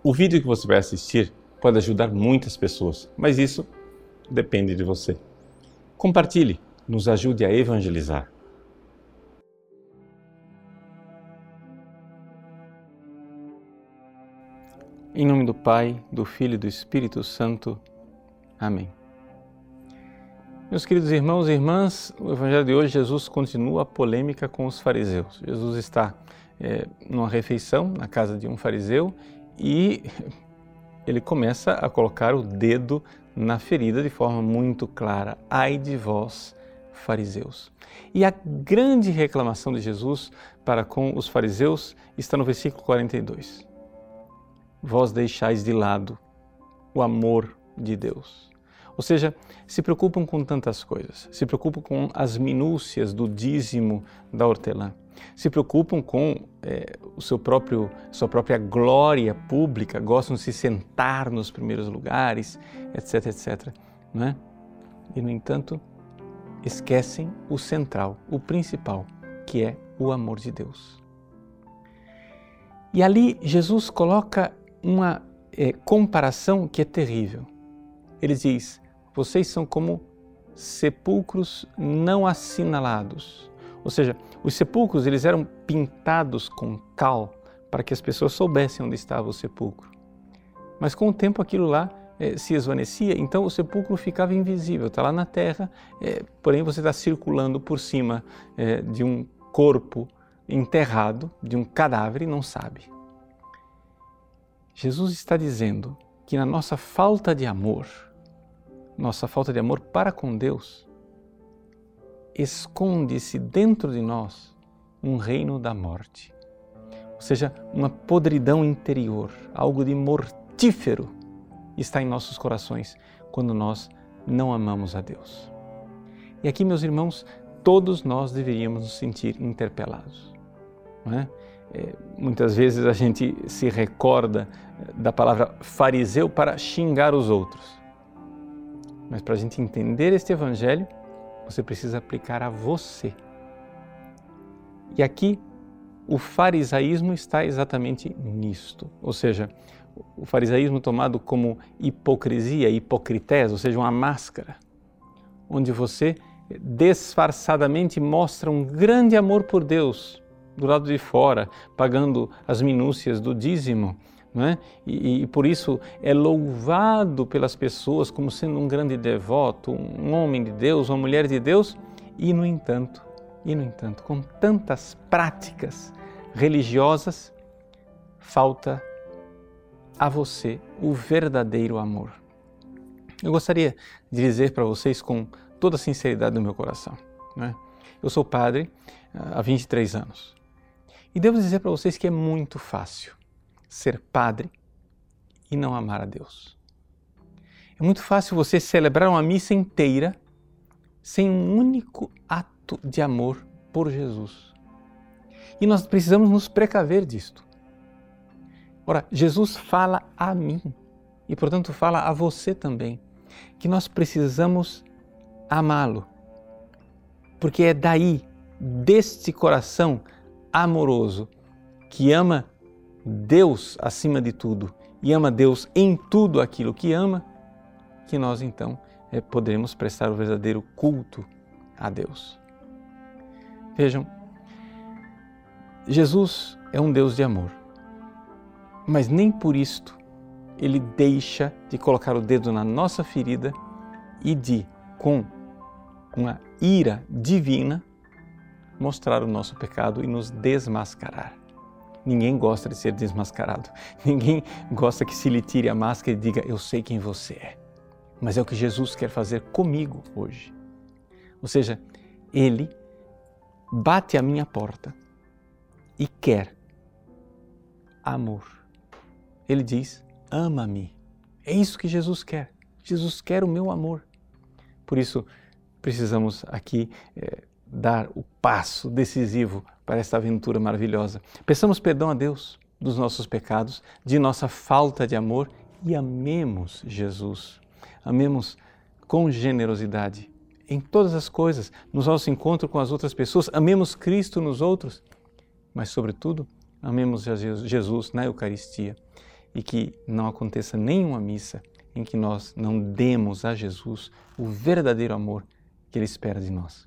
O vídeo que você vai assistir pode ajudar muitas pessoas, mas isso depende de você. Compartilhe, nos ajude a evangelizar. Em nome do Pai, do Filho e do Espírito Santo. Amém. Meus queridos irmãos e irmãs, o Evangelho de hoje, Jesus continua a polêmica com os fariseus. Jesus está é, numa refeição na casa de um fariseu e ele começa a colocar o dedo na ferida de forma muito clara. Ai de vós, fariseus. E a grande reclamação de Jesus para com os fariseus está no versículo 42. Vós deixais de lado o amor de Deus. Ou seja, se preocupam com tantas coisas, se preocupam com as minúcias do dízimo da hortelã, se preocupam com é, o seu próprio, sua própria glória pública, gostam de se sentar nos primeiros lugares, etc, etc. Não é? E, no entanto, esquecem o central, o principal, que é o amor de Deus. E ali Jesus coloca uma é, comparação que é terrível. Ele diz: vocês são como sepulcros não assinalados ou seja, os sepulcros eles eram pintados com cal para que as pessoas soubessem onde estava o sepulcro. Mas com o tempo aquilo lá eh, se esvaecia, então o sepulcro ficava invisível, está lá na terra, eh, porém você está circulando por cima eh, de um corpo enterrado, de um cadáver e não sabe. Jesus está dizendo que na nossa falta de amor, nossa falta de amor para com Deus, esconde-se dentro de nós um reino da morte. Ou seja, uma podridão interior, algo de mortífero está em nossos corações quando nós não amamos a Deus. E aqui, meus irmãos, todos nós deveríamos nos sentir interpelados. É? É, muitas vezes a gente se recorda da palavra fariseu para xingar os outros. Mas para a gente entender este evangelho, você precisa aplicar a você. E aqui o farisaísmo está exatamente nisto, ou seja, o farisaísmo tomado como hipocrisia, hipocrités, ou seja, uma máscara, onde você disfarçadamente mostra um grande amor por Deus do lado de fora, pagando as minúcias do dízimo, é? E, e, por isso é louvado pelas pessoas como sendo um grande devoto, um homem de Deus, uma mulher de Deus, e no entanto, e no entanto, com tantas práticas religiosas, falta a você o verdadeiro amor. Eu gostaria de dizer para vocês com toda a sinceridade do meu coração. É? Eu sou padre ah, há 23 anos e devo dizer para vocês que é muito fácil ser padre e não amar a Deus. É muito fácil você celebrar uma missa inteira sem um único ato de amor por Jesus. E nós precisamos nos precaver disto. Ora, Jesus fala a mim e, portanto, fala a você também que nós precisamos amá-lo. Porque é daí, deste coração amoroso, que ama Deus acima de tudo e ama Deus em tudo aquilo que ama, que nós então é, poderemos prestar o verdadeiro culto a Deus. Vejam, Jesus é um Deus de amor, mas nem por isto ele deixa de colocar o dedo na nossa ferida e de, com uma ira divina, mostrar o nosso pecado e nos desmascarar. Ninguém gosta de ser desmascarado. Ninguém gosta que se lhe tire a máscara e diga: Eu sei quem você é. Mas é o que Jesus quer fazer comigo hoje. Ou seja, Ele bate a minha porta e quer amor. Ele diz: Ama-me. É isso que Jesus quer. Jesus quer o meu amor. Por isso, precisamos aqui é, dar o passo decisivo para esta aventura maravilhosa. Peçamos perdão a Deus dos nossos pecados, de nossa falta de amor e amemos Jesus. Amemos com generosidade em todas as coisas, nos nossos encontros com as outras pessoas, amemos Cristo nos outros, mas, sobretudo, amemos Jesus na Eucaristia. e que não aconteça nenhuma missa em que nós não demos a Jesus o verdadeiro amor que Ele espera de nós.